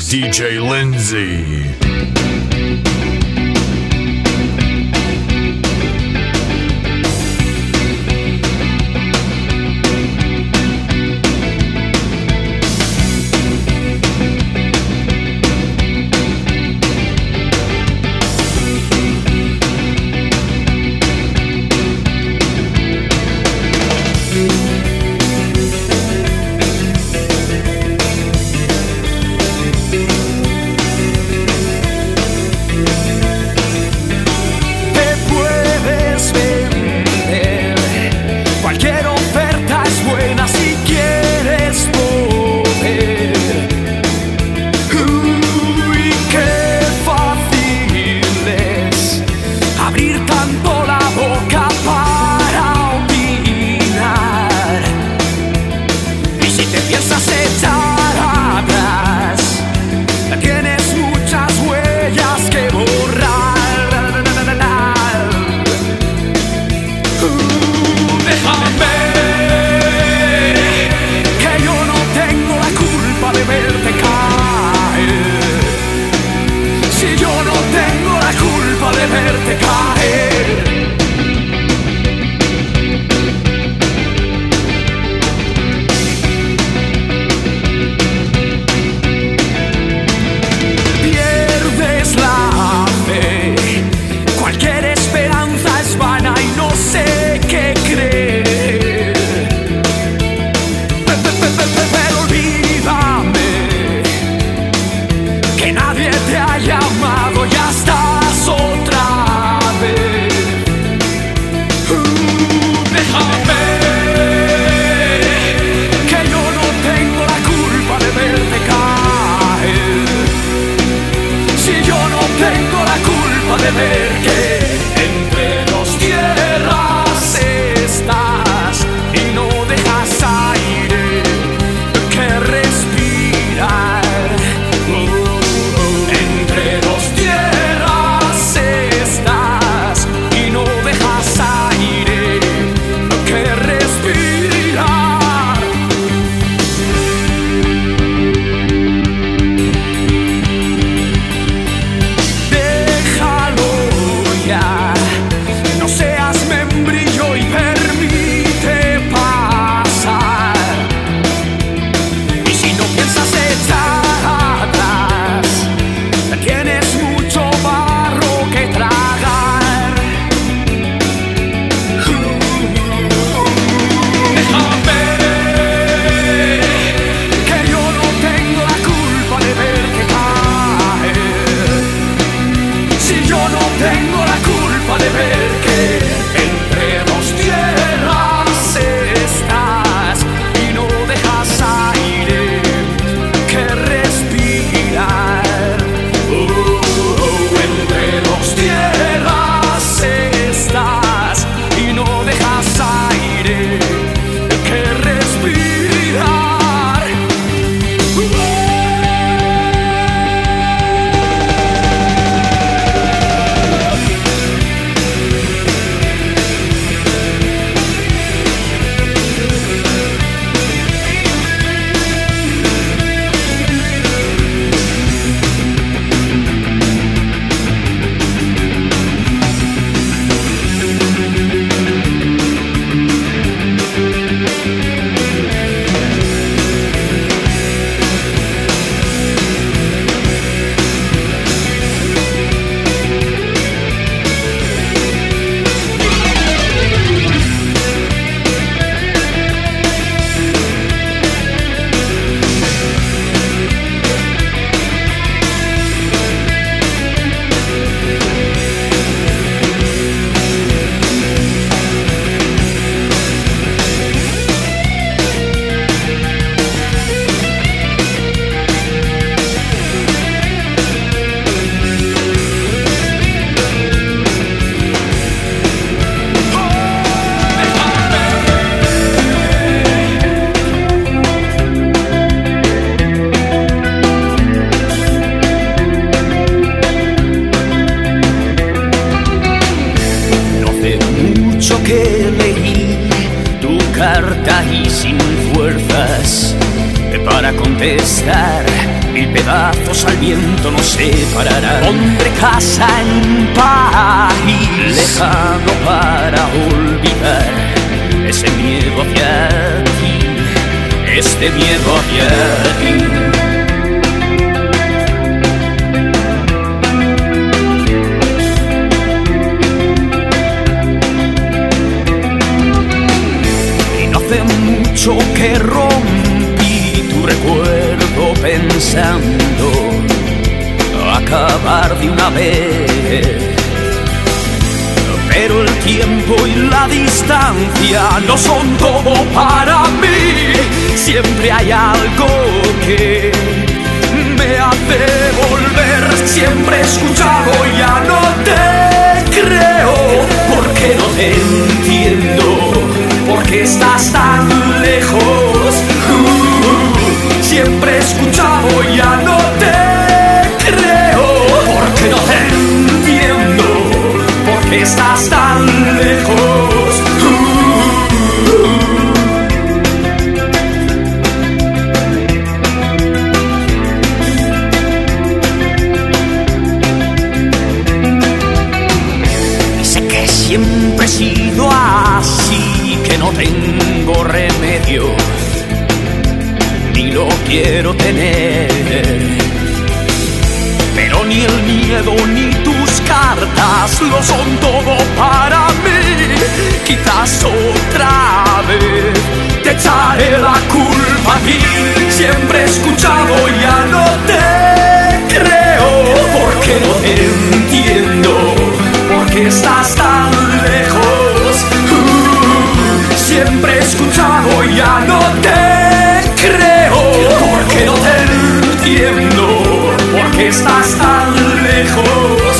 DJ Lindsay. Al viento nos separarán. Pondré casa en un país lejano para olvidar ese miedo hacia ti, este miedo hacia ti. que rompí tu recuerdo pensando acabar de una vez. Pero el tiempo y la distancia no son todo para mí. Siempre hay algo que me hace volver. Siempre he escuchado, ya no te creo, porque no te entiendo porque estás tan lejos. Uh, siempre he escuchado, ya no porque estás son todo para mí. Quizás otra vez te echaré la culpa a ti. Siempre he escuchado, ya no te creo, porque no te entiendo, porque estás tan lejos siempre he escuchado ya no te creo. Porque no te entiendo, porque estás tan lejos.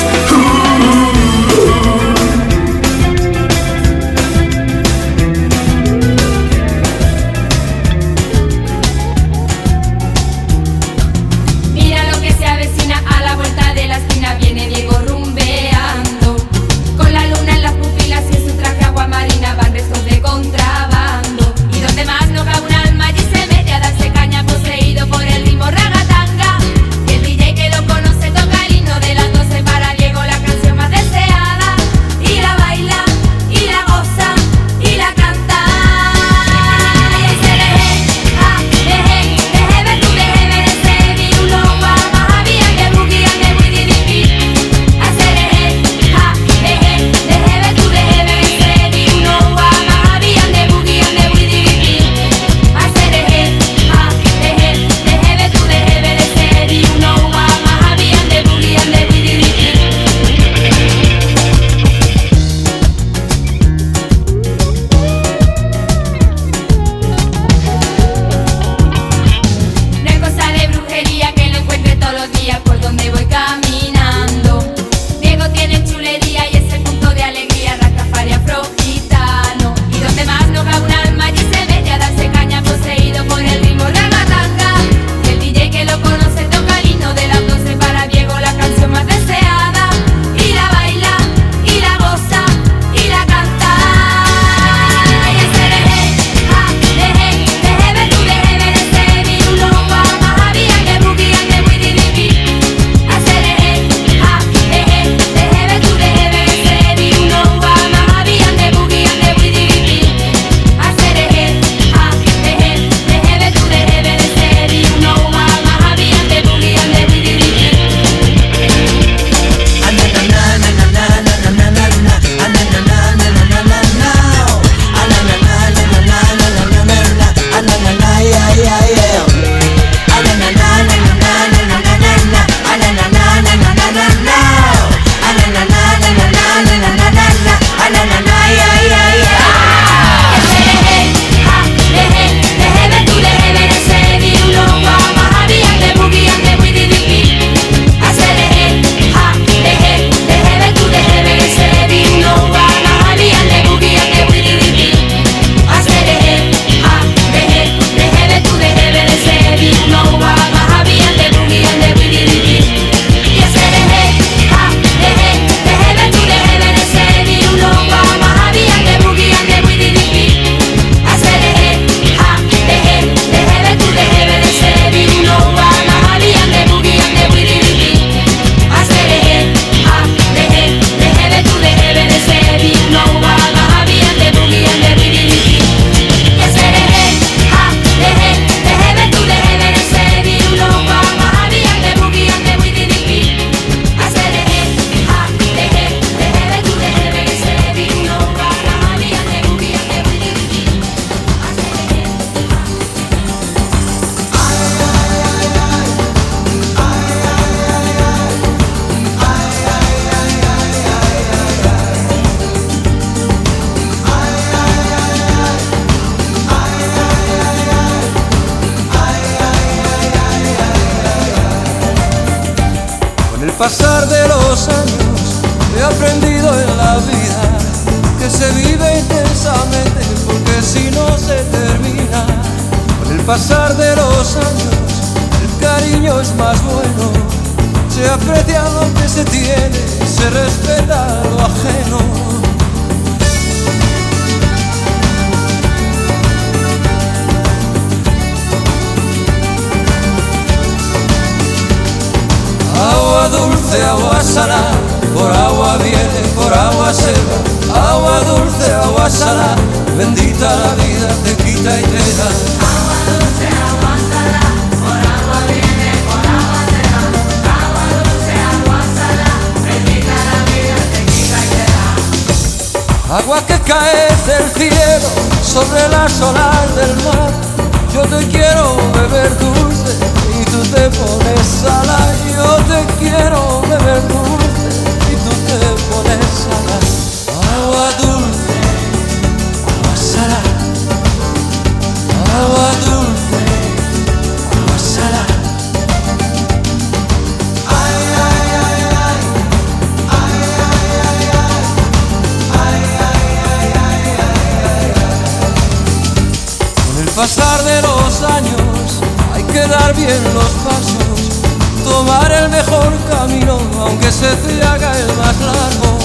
Pasar de los años hay que dar bien los pasos, tomar el mejor camino, aunque se te haga el más largo.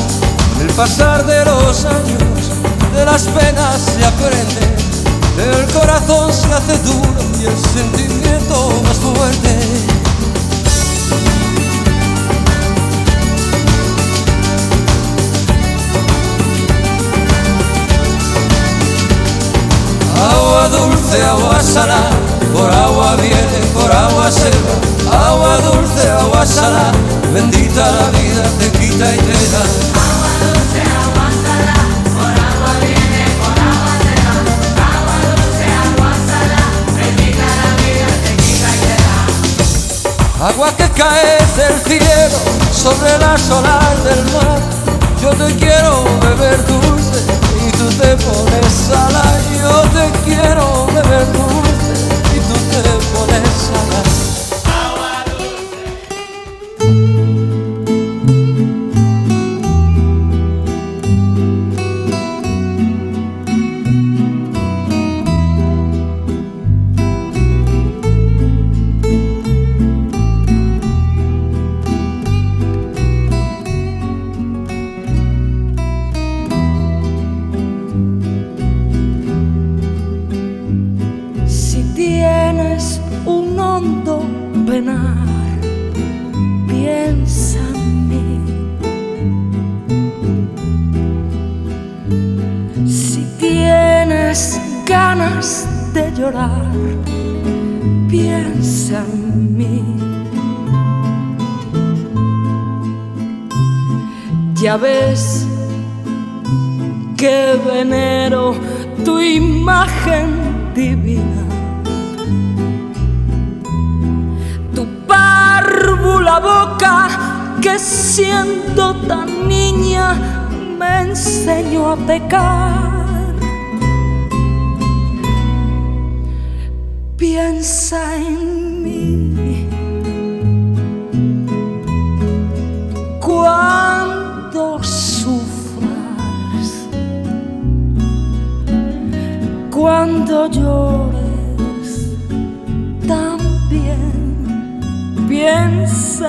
El pasar de los años, de las penas se aprende, el corazón se hace duro y el sentimiento más fuerte. Dulce, agua salada, por agua viene, por agua se va. Agua dulce, agua salada, bendita la vida, te quita y te da. Agua dulce, agua salada, por agua viene, por agua se va. Agua dulce, agua salada, bendita la vida, te quita y te da. Agua que cae del cielo sobre las olas del mar. Yo te quiero beber dulce tú te pones salada. Yo te quiero beber dulce y tú te pones salada. Pecar. Piensa en mí. Cuando sufras cuando llores también piensa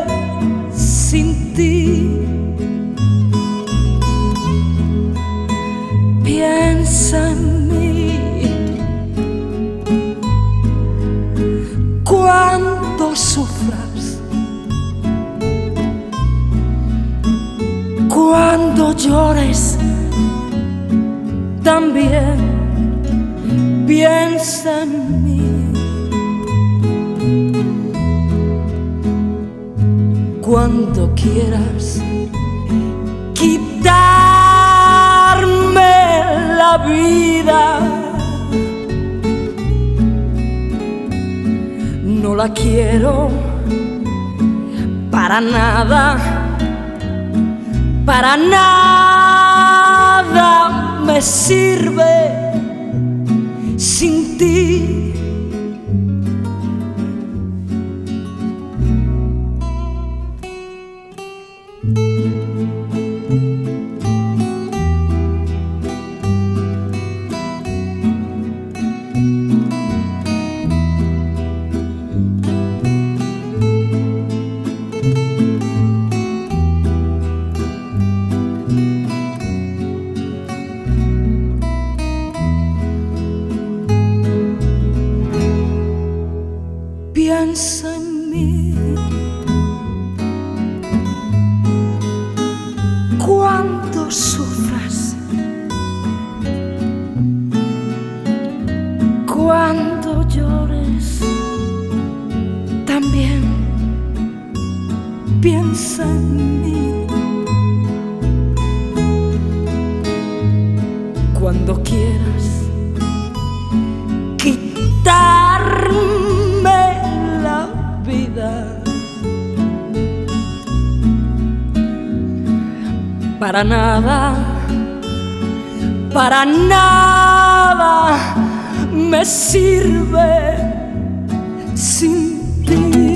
también piensa en mí. Cuando quieras quitarme la vida, no la quiero para nada para nada me sirve sin ti. para nada, para nada me sirve sin ti.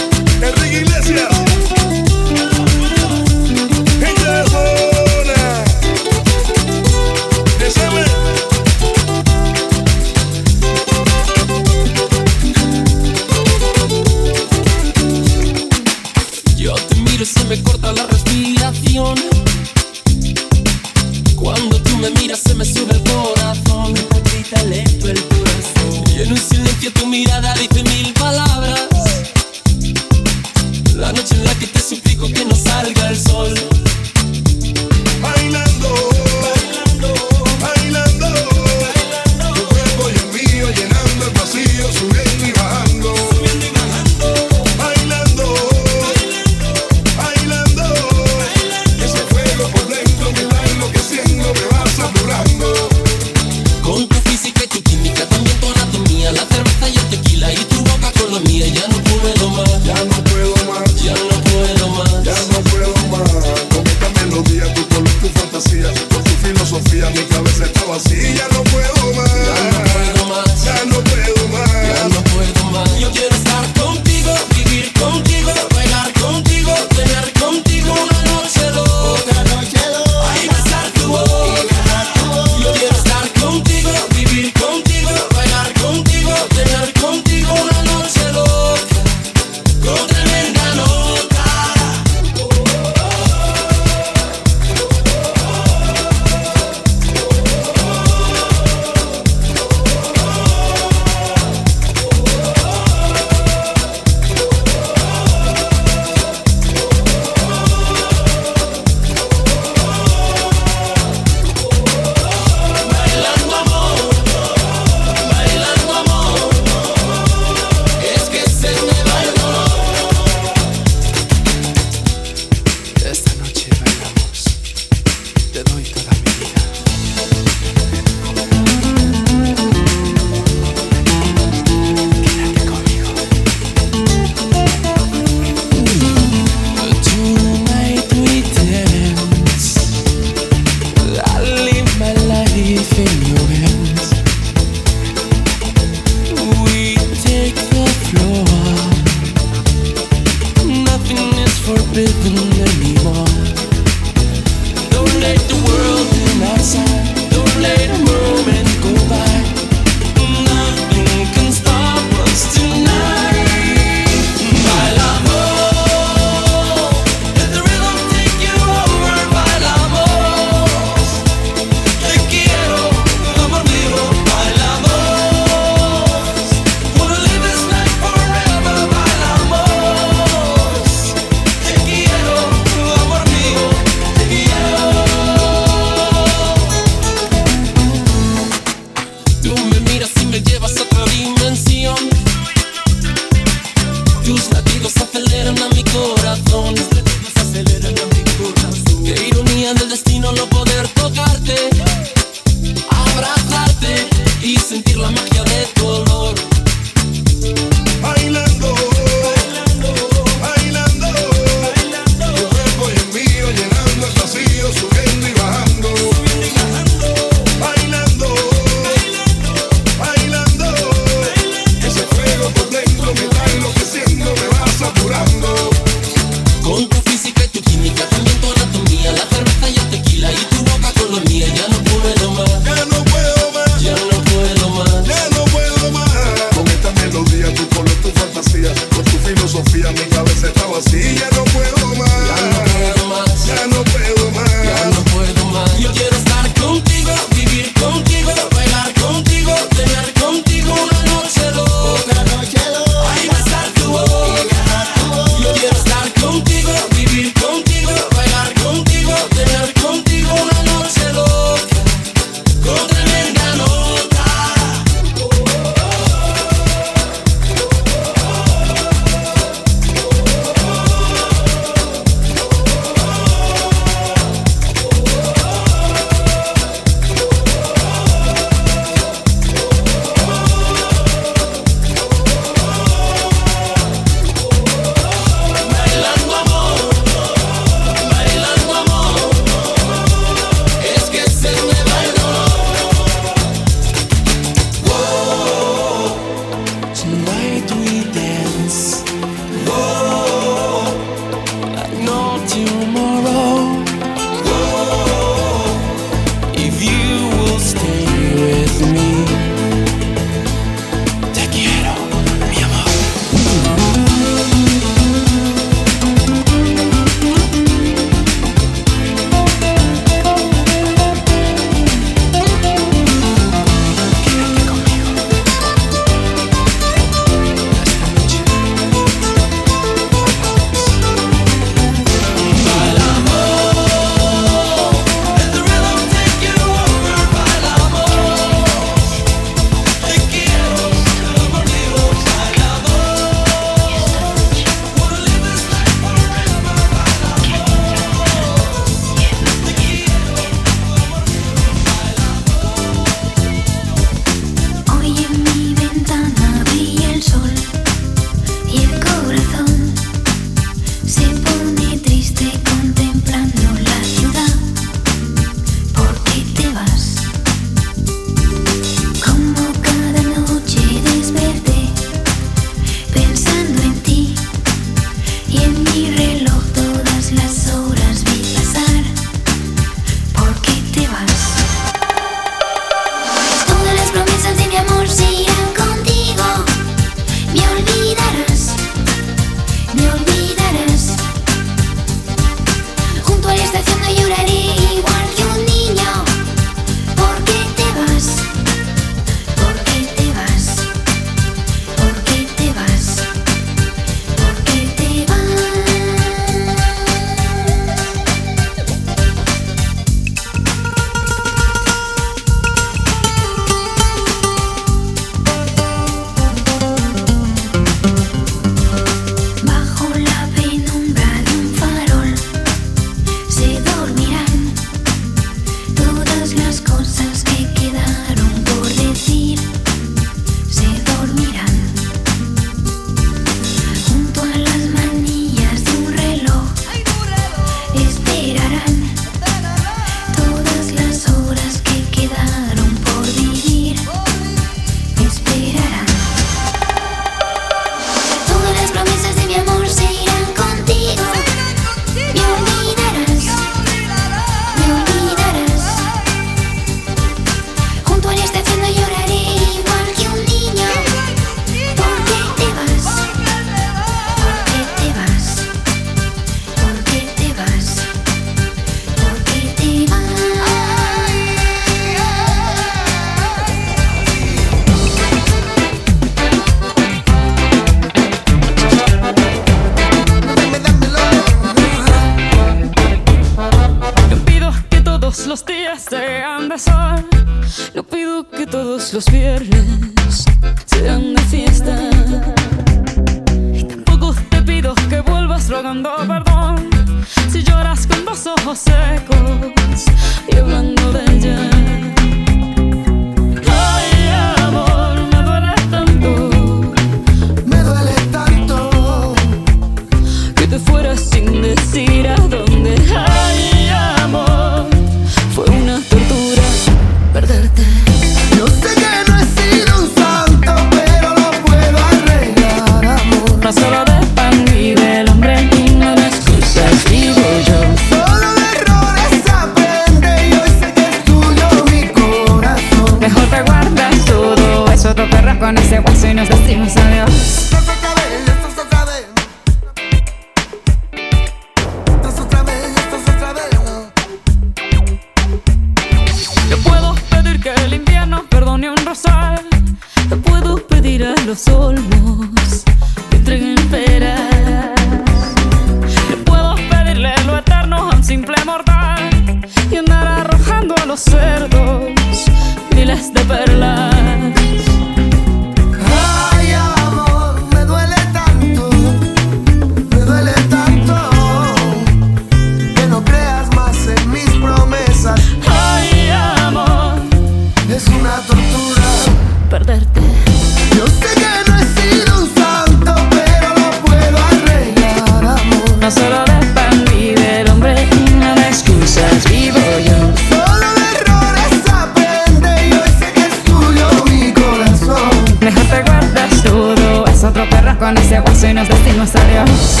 Nos decimos adiós.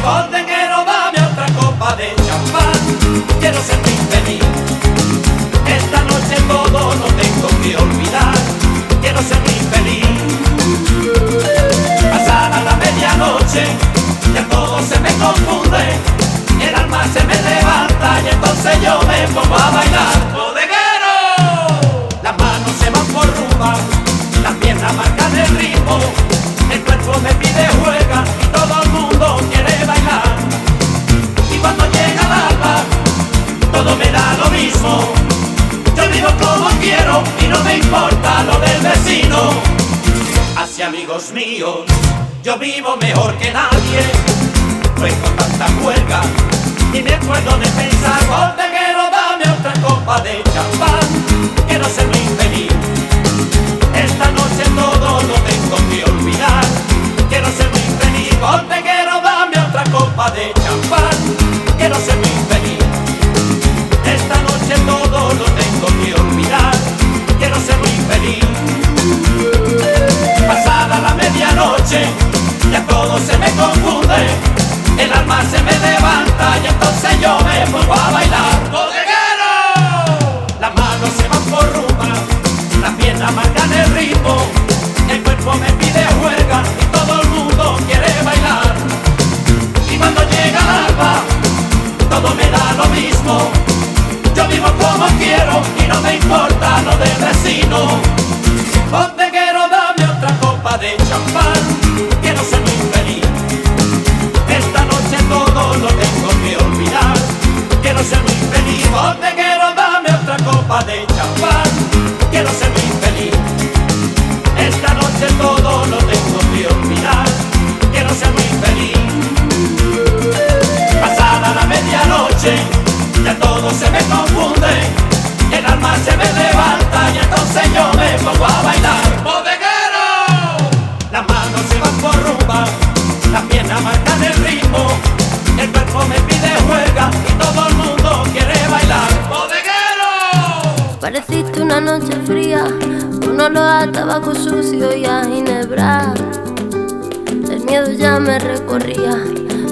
Quiero dame otra copa de champán. Quiero muy feliz. Esta noche todo lo tengo que olvidar. Quiero muy feliz. Pasada la medianoche, ya todo se me confunde. El alma se me levanta y entonces yo me pongo a bailar. ¡Bodeguero! Las manos se van por rumba, las piernas marcan el ritmo. El cuerpo me pide juega todo quiere bailar. Y cuando llega el alba, todo me da lo mismo. Yo vivo como quiero y no me importa lo del vecino. Hacia amigos míos, yo vivo mejor que nadie. No hay con tanta huelga y me acuerdo de pensar, quiero dame otra copa de champán. Quiero ser muy feliz. Esta noche todo lo tengo que olvidar. Quiero ser muy feliz. quiero dame otra copa de champán. Quiero ser muy feliz. Esta noche todo lo tengo que olvidar. Quiero ser muy feliz. Pasada la medianoche, ya todo se me confunde. El alma se me levanta y entonces yo me pongo a bailar. ¡Bodeguero! Las manos se van por rumba, las piernas marcan el ritmo. El cuerpo me pide juerga y todo el mundo quiere bailar. Todo me da lo mismo. Yo vivo como quiero y no me importa lo del vecino. Bodeguero, dame otra copa de champán. Quiero ser muy feliz. Esta noche todo lo tengo que olvidar. Quiero ser muy feliz. Bodeguero, dame otra copa de champán. Quiero ser muy feliz. Medianoche, ya todo se me confunde. El alma se me levanta y entonces yo me pongo a bailar. ¡Bodeguero! Las manos se van por rumba, las piernas marcan el ritmo. El cuerpo me pide juega y todo el mundo quiere bailar. ¡Bodeguero! Pareciste una noche fría, un olor a tabaco sucio y a ginebra. El miedo ya me recorría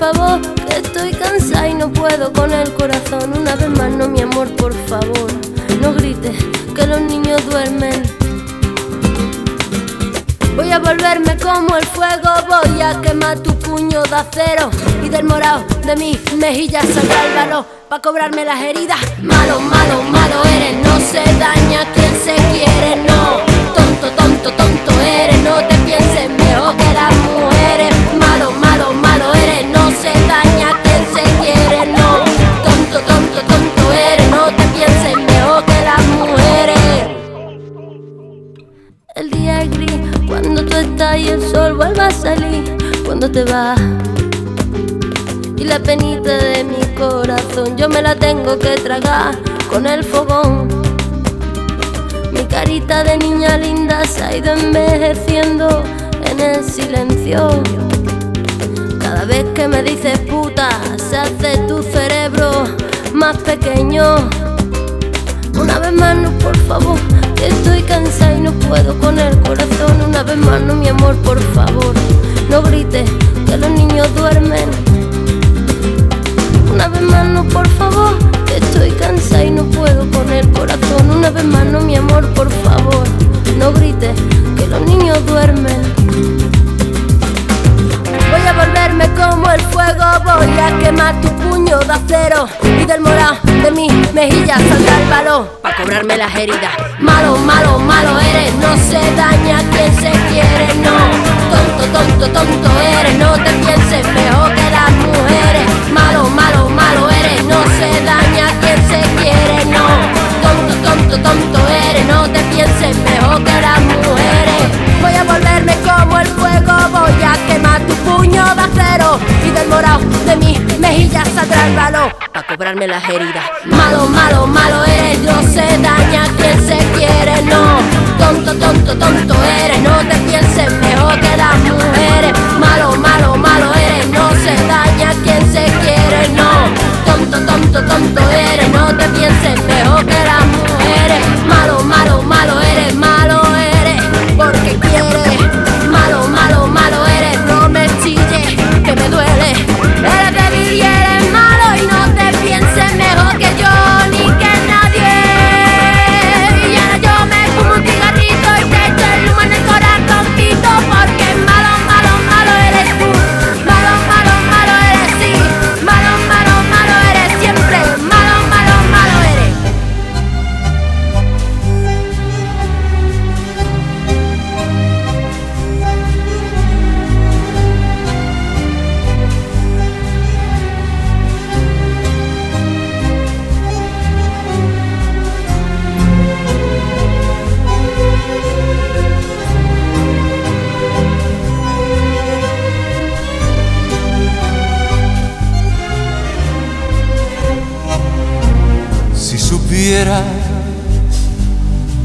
favor, que estoy cansada y no puedo con el corazón. Una vez más no, mi amor, por favor, no grites que los niños duermen. Voy a volverme como el fuego, voy a quemar tu puño de acero y del morado de mis mejillas saldrá el valor pa' cobrarme las heridas. Malo, malo, malo eres, no se daña quien se quiere, no. Tonto, tonto, tonto eres, no te pienses mejor que las mujeres. Y el sol vuelve a salir cuando te vas. Y la penita de mi corazón yo me la tengo que tragar con el fogón. Mi carita de niña linda se ha ido envejeciendo en el silencio. Cada vez que me dices puta, se hace tu cerebro más pequeño. Una vez más, no, por favor, estoy cansada y no puedo con el corazón. Una vez más, mi amor, por favor, no grites que los niños duermen. Una vez más, por favor, estoy cansada y no puedo con el corazón. vez más, mi amor, por favor, no grites, que los niños duermen. Voy a volverme como el fuego, voy a quemar tu puño de acero y del morado de mi mejilla saldrá el balón para cobrarme las heridas. Malo, malo, malo eres, no se daña quien se quiere, no. Tonto, tonto, tonto eres, no te pienses mejor que las mujeres. Malo, malo, malo eres, no se daña quien se quiere. Tonto, tonto, eres, no te pienses mejor que las mujeres. Voy a volverme como el fuego, voy a quemar tu puño de acero y del morado de mi mejilla saldrá el balón para cobrarme las heridas. Malo, malo, malo eres, no se daña quien se quiere, no. Tonto, tonto, tonto eres, no te pienses mejor que las mujeres. Malo, malo, malo eres, no se daña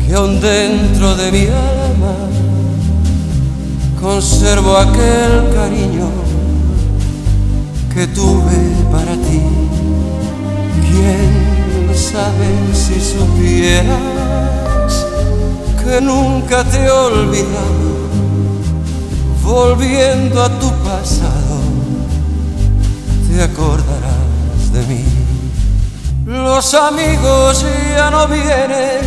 que aún dentro de mi alma conservo aquel cariño que tuve para ti, quién sabe si supieras que nunca te he olvidado, volviendo a tu pasado, te acordarás. Los amigos ya no vienen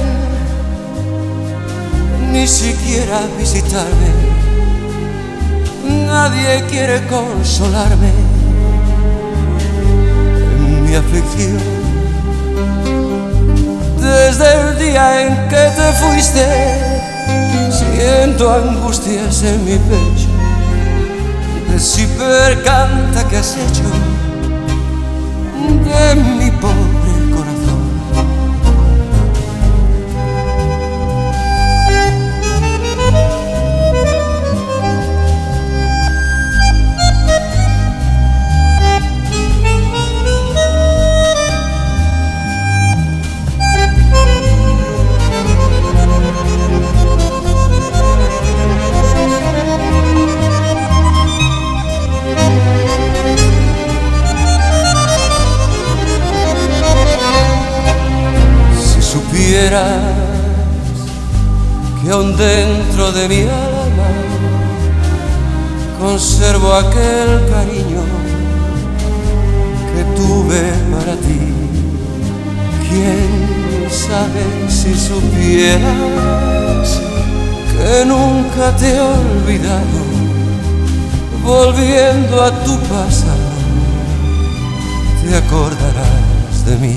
ni siquiera visitarme. Nadie quiere consolarme en mi aflicción. Desde el día en que te fuiste, siento angustias en mi pecho. De canta que has hecho de mi aquel cariño que tuve para ti, quién sabe si supieras que nunca te he olvidado, volviendo a tu pasado, te acordarás de mí.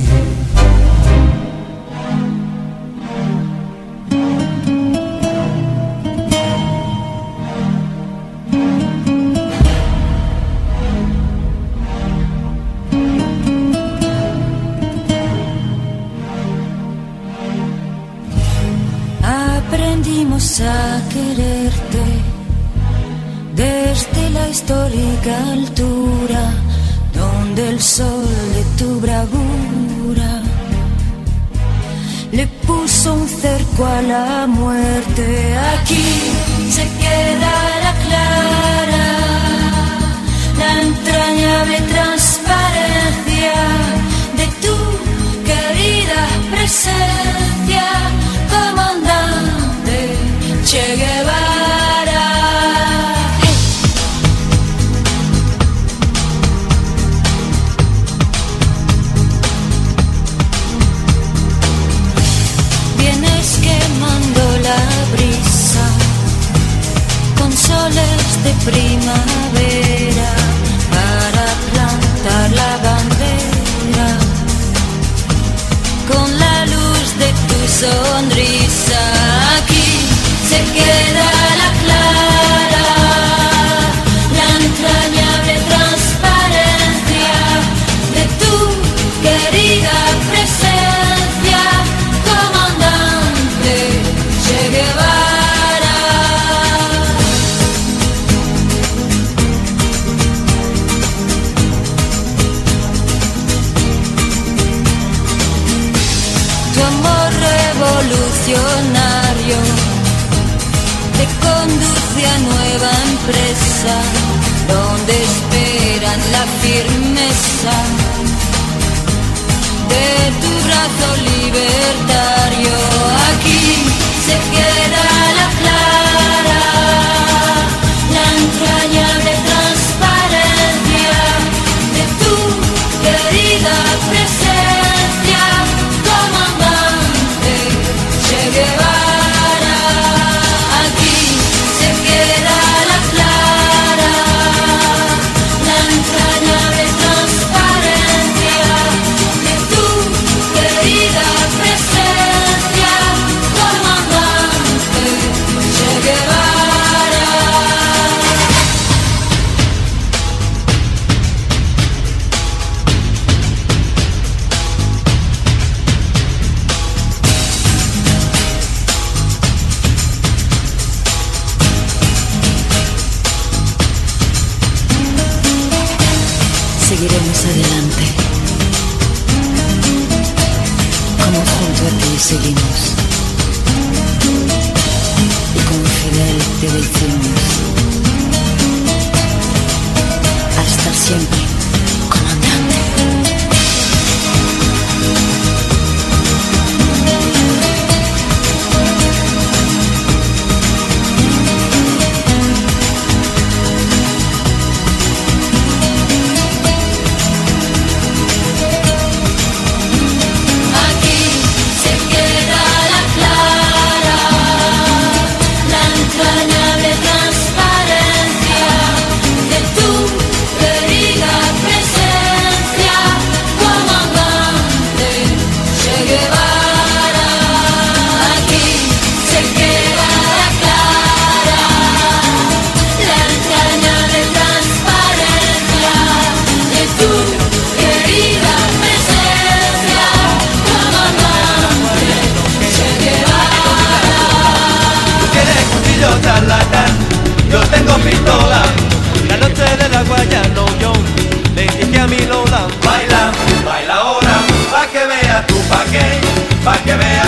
De tu brazo libertario.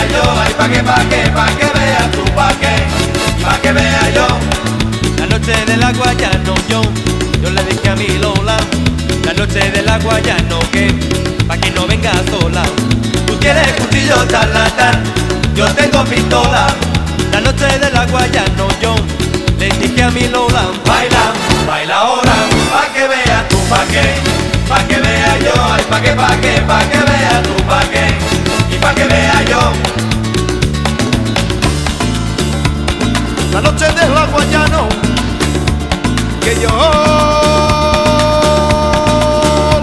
Vea pa' que, pa' que, pa' que tú pa' que vea yo. La noche de la guayano yo, yo le dije a mi Lola, la noche de la guayano que, pa' que no venga sola. Tú tienes cuchillo charlatán, yo tengo pistola. La noche de la guayano yo le dije a mi Lola, baila, baila ahora, pa' que veas tú pa' qué, pa' que vea yo, ay pa' que, pa' que, pa' que vea tú pa' qué, y La noche de la guayano que yo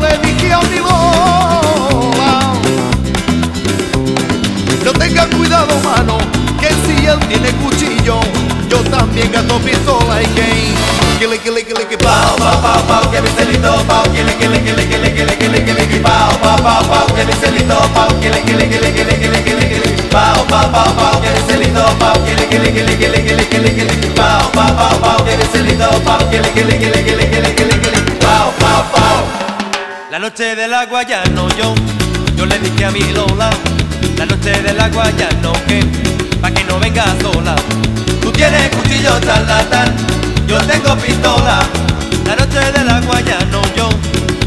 le dije a mi Lola, no tengan cuidado mano, que si él tiene cuchillo, yo también gasto pistola y que la noche del guayano yo, yo le dije a mi Lola, la noche del guayano que, pa' que no venga sola. Tú tienes cuchillo charlatán, yo tengo pistola. La noche del guayano yo,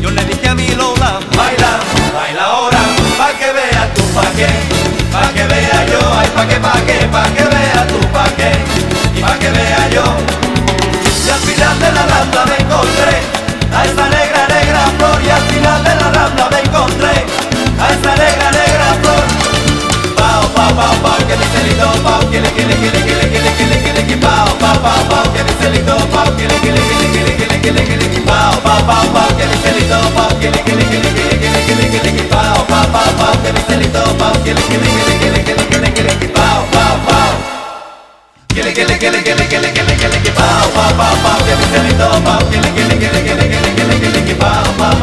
yo le dije a mi Lola, baila, baila ahora, pa' que veas tú pa' qué, pa' que vea yo, ay pa' que, pa' que, pa' que vea tú pa' qué, y pa' que vea yo. Y al final de la rambla me encontré a esa negra, negra flor. Y al final de la rambla me encontré a esa negra, negra flor. Pao, pao, pao, pao, que le, celito, pao, que le, que le, que le, que le, que le, que le, que le, que pao, pao, pao, pao, que mi celito, pao, que le, que le, que le, que le, que le, que le, que le, que pao, pao, pao, pao, que mi celito, pao, que le, que le, que le, que le, que le, que le, que le, que pao, pao, pao. Que le, que le, que le, que le, que le, que le, que le, que pao, pao, pao, pao, que mi celito, pao, que le, que le, que le, que le, que le, que le, que le, que pao, pao,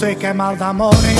cuando se quema de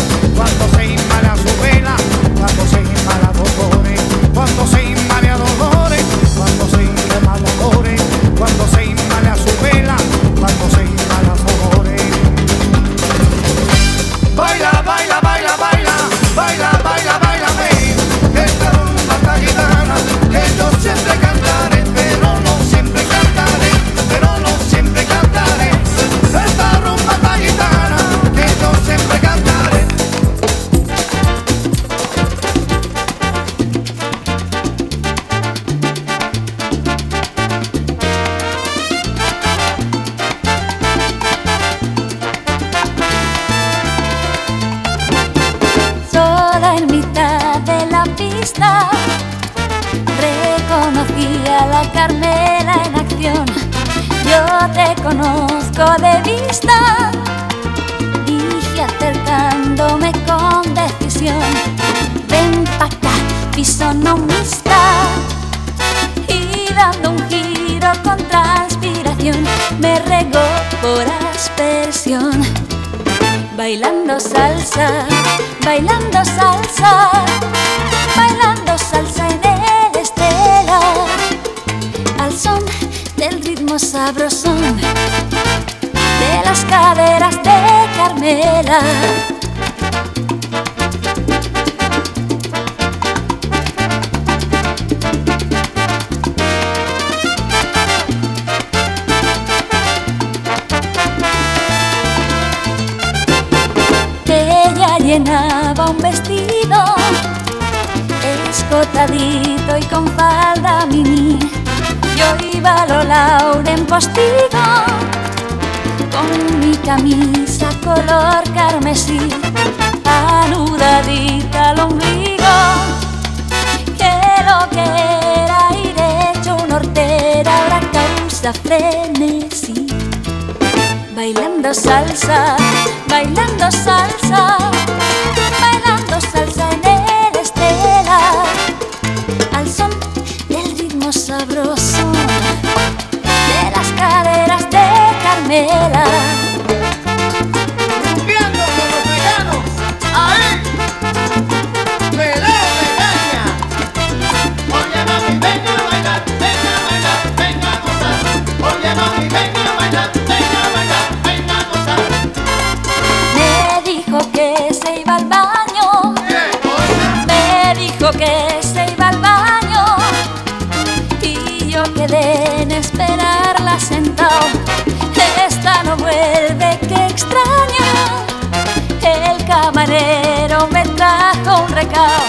Ella llenaba un vestido escotadito y con falda mini. Yo iba a lo Lauren postigo con mi camisa color carmesí, anudadita al ombligo. Que lo que era ir hecho un hortera ahora causa frenesí. Bailando salsa, bailando salsa, bailando salsa en el estela, al son del ritmo sabroso de las caderas de Carmela. Recao.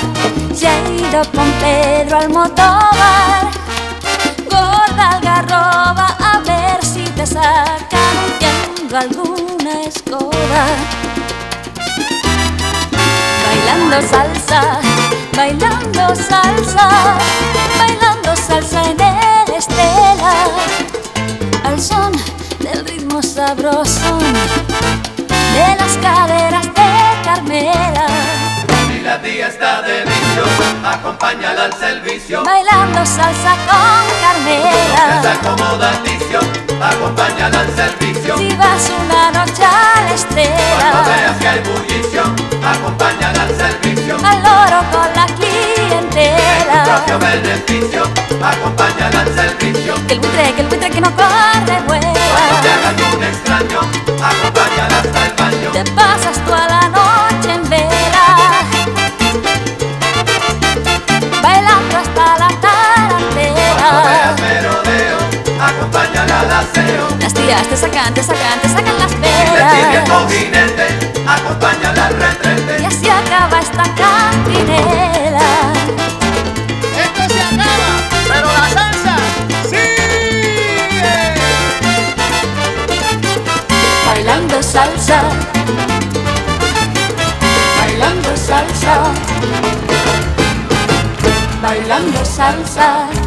Se ha ido con Pedro al motobar. Gorda algarroba, a ver si te sacan huyendo alguna escoba. Bailando salsa, bailando salsa, bailando salsa en el estela, al son del ritmo sabroso de las caderas de Carmela. Tía está de vicio, acompáñala al servicio. Bailando salsa con Carmela. Está acomodaticio, acompáñala al servicio. Si vas una noche a la Cuando estela, veas que hay bullicio, acompáñala al servicio. al loro con la En tu clientela. propio beneficio, acompáñala al servicio. Que el buitre, que el buitre que no corre Cuando te vuela. hagas un extraño, acompáñala hasta el baño. Te pasas toda la noche en Las tías te sacan, te sacan, te sacan las velas. jinete, acompáñala al retrete. Y así acaba esta cantinela. Esto se acaba, pero la salsa sigue. Bailando salsa. Bailando salsa. Bailando salsa.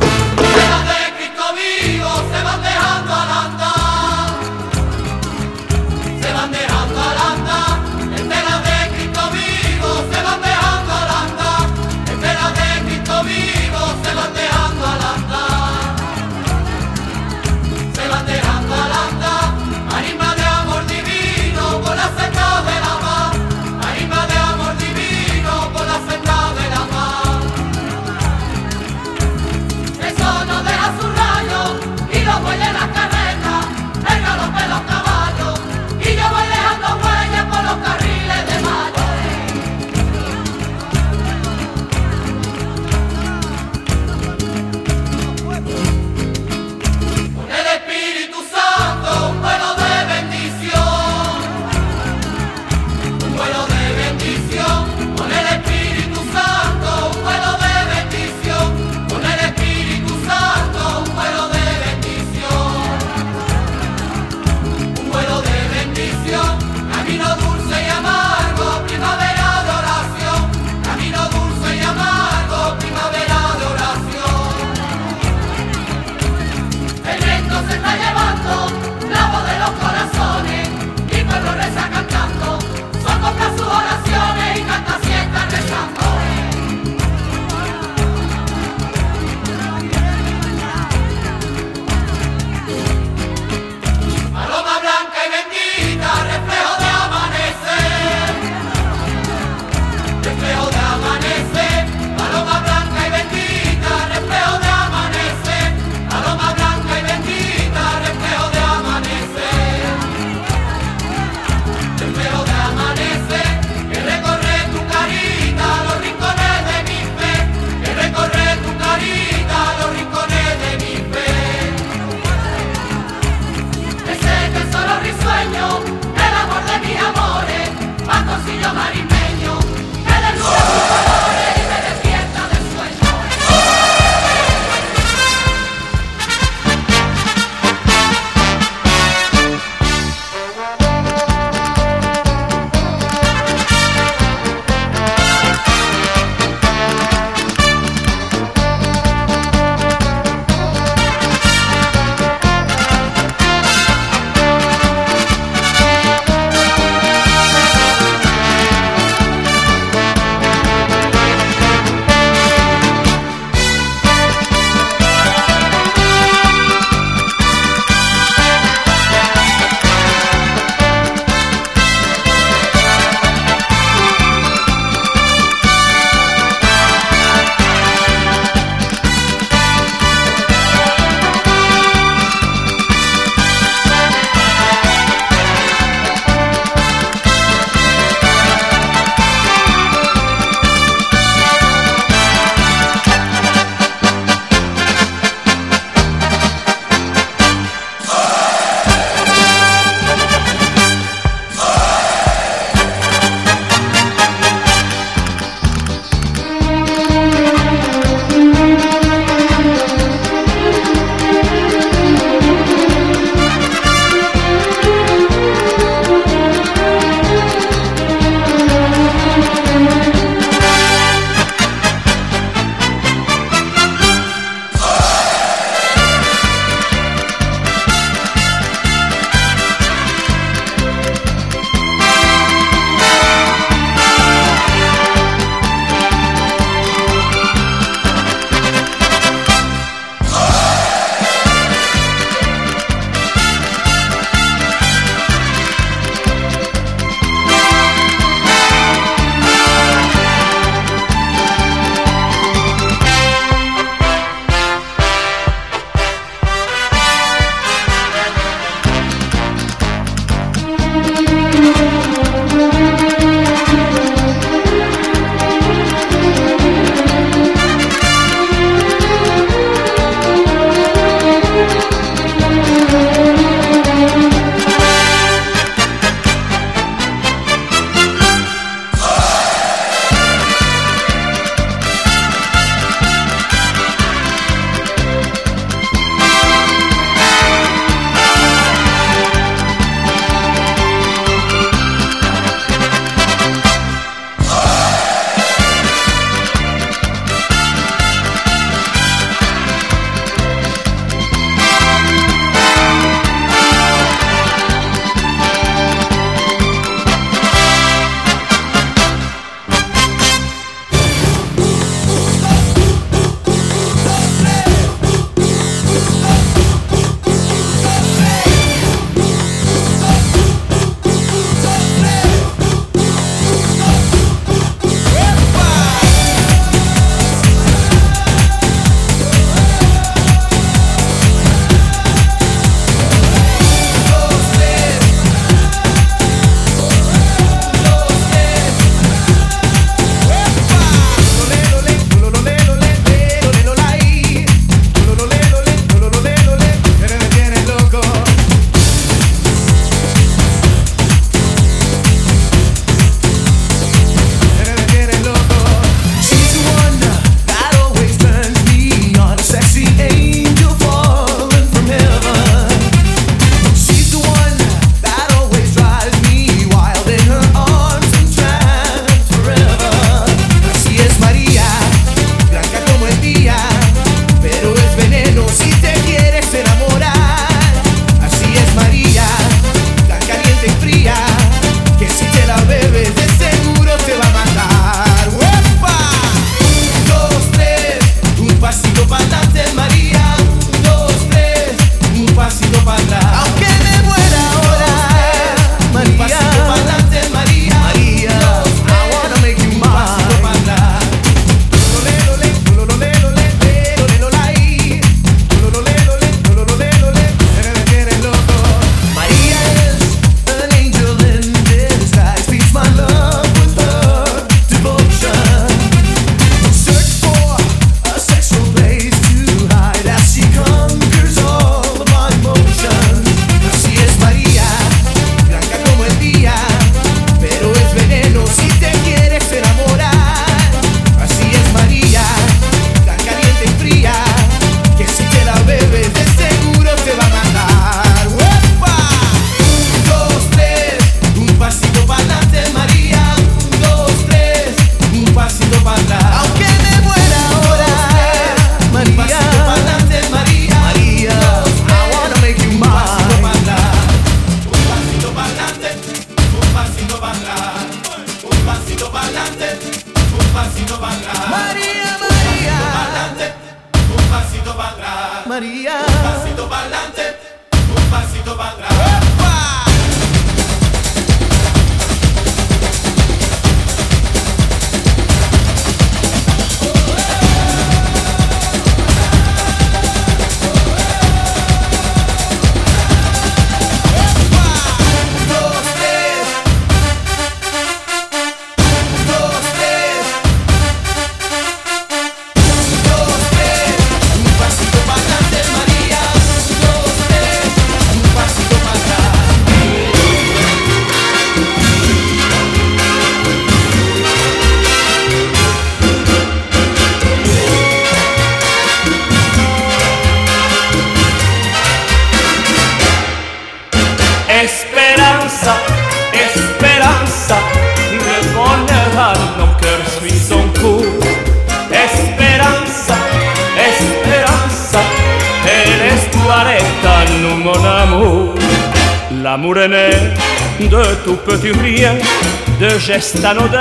De gestes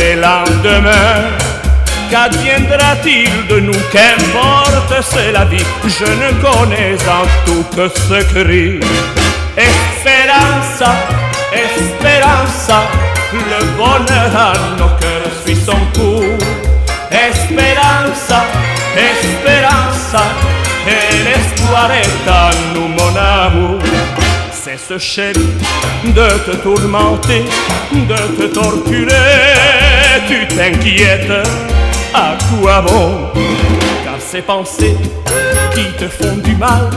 tes lendemains. Qu'adviendra-t-il de nous Qu'importe, c'est la vie, je ne connais en tout que ce cri. Esperanza, esperanza, le bonheur à nos cœurs suit son cours. Esperanza, esperanza, et l'espoir est à nous, mon amour. C'est ce chéri de te tourmenter, de te torturer, tu t'inquiètes à quoi bon? Car ces pensées qui te font du mal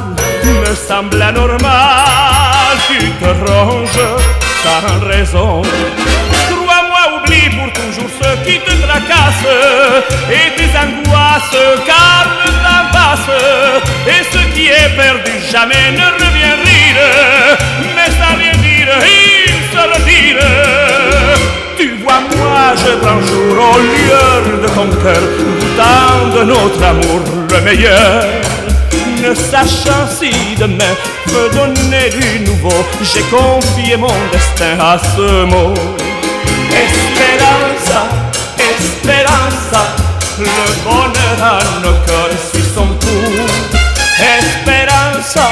me semblent anormales. Tu te ronges sans raison. Crois-moi, oublie pour toujours qui te tracasse et tes angoisses, car le temps. Et ce qui est perdu jamais ne revient rire, mais sans rien dire, il se retire. Tu vois, moi je prends jour au lieu de ton cœur, doutant de notre amour le meilleur. Ne sachant si demain peut donner du nouveau, j'ai confié mon destin à ce mot. Esperanza, esperanza, le bonheur à nos cœurs suit son cours. Esperanza,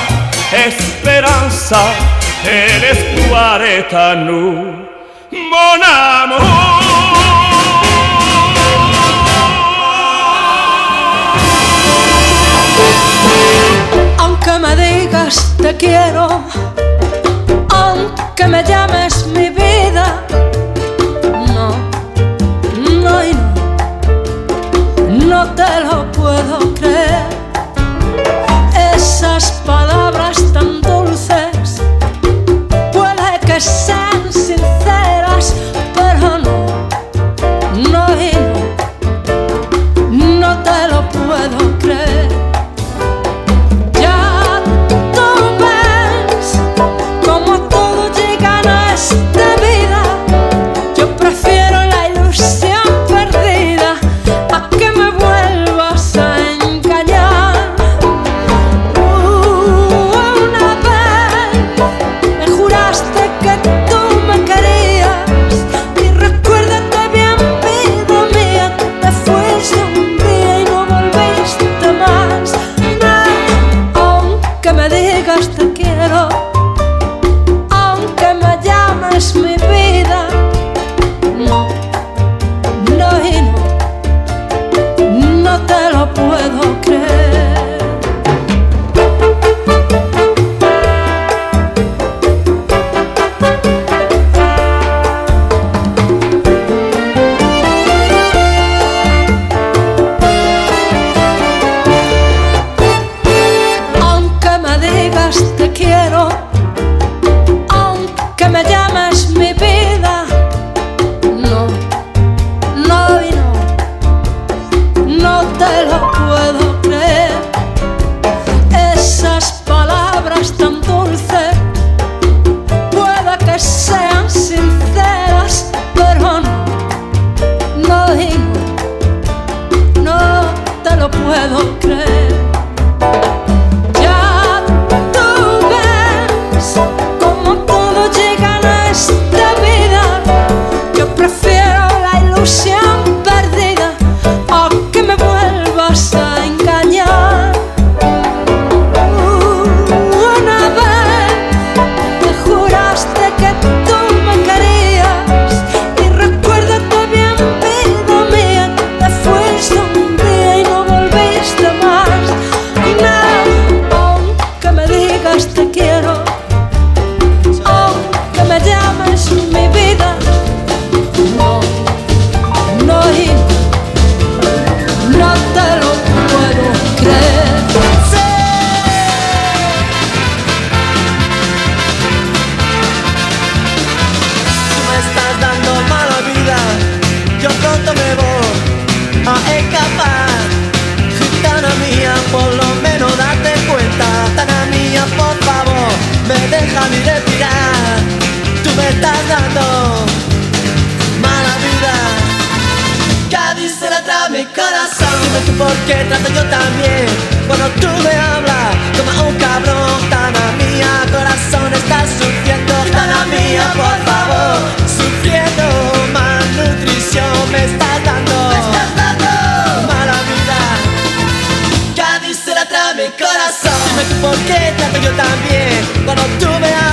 esperanza, et l'espoir est à nous mon. Aunque me digas te quiero, aunque me llames mi vida, porque tanto yo también cuando tú me amas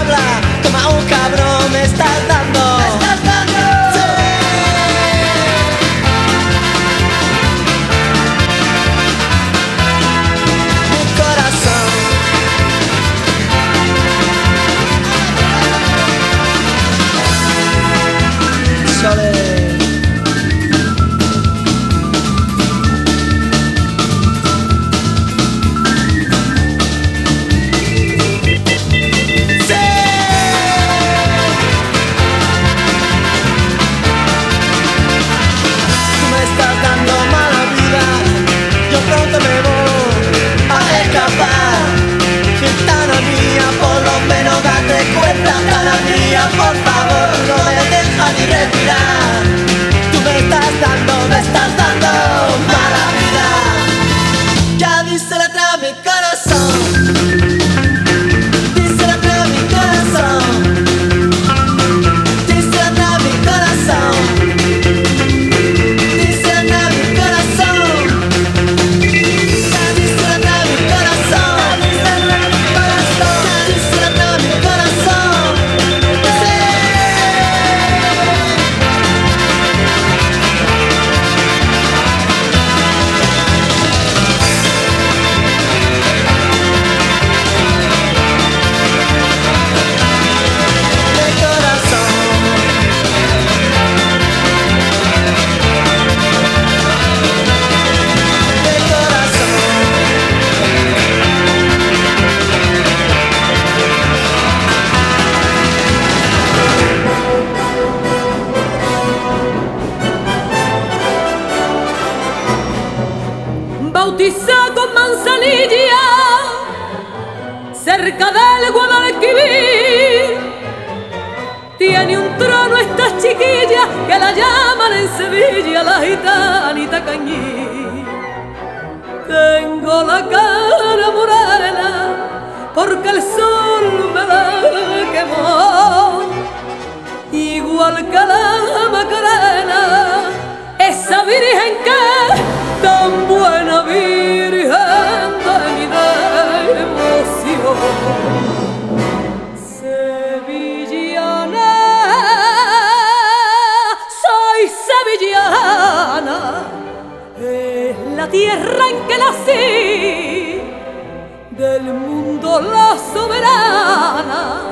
la soberana,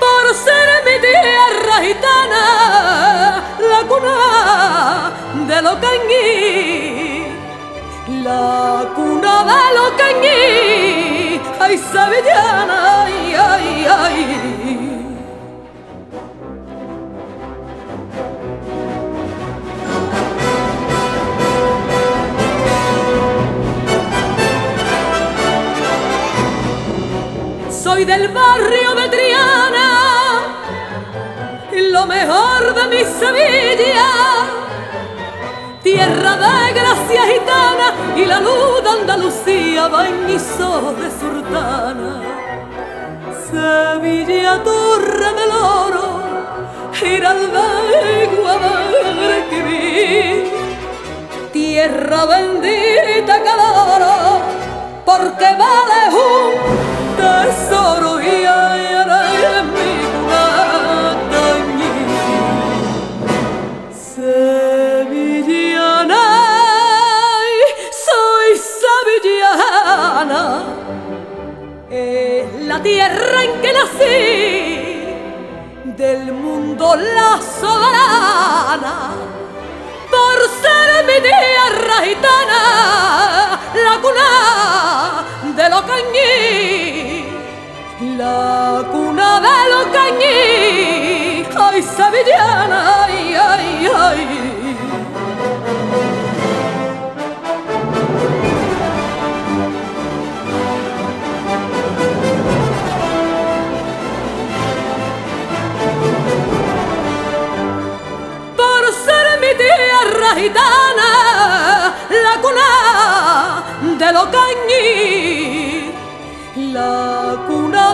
por ser mi tierra gitana, la cuna de los canguí, la cuna de los canguí, ay, sevillana, ay, ay, ay. soy del barrio de Triana, lo mejor de mi Sevilla, tierra de gracia gitana y la luz de Andalucía va en mis ojos de surtana. Sevilla, torre del oro, Giralda y Guadalquivir, tierra bendita que adoro, porque vale un tesoro y ay, en mi Sevillana, ay, soy sevillana, es la tierra en que nací, del mundo la soberana, por ser mi tierra gitana, la cuna de los cañí, la cuna de los cañí, ay sevillana, ay, ay, ay. gitana, la cuna de cañí,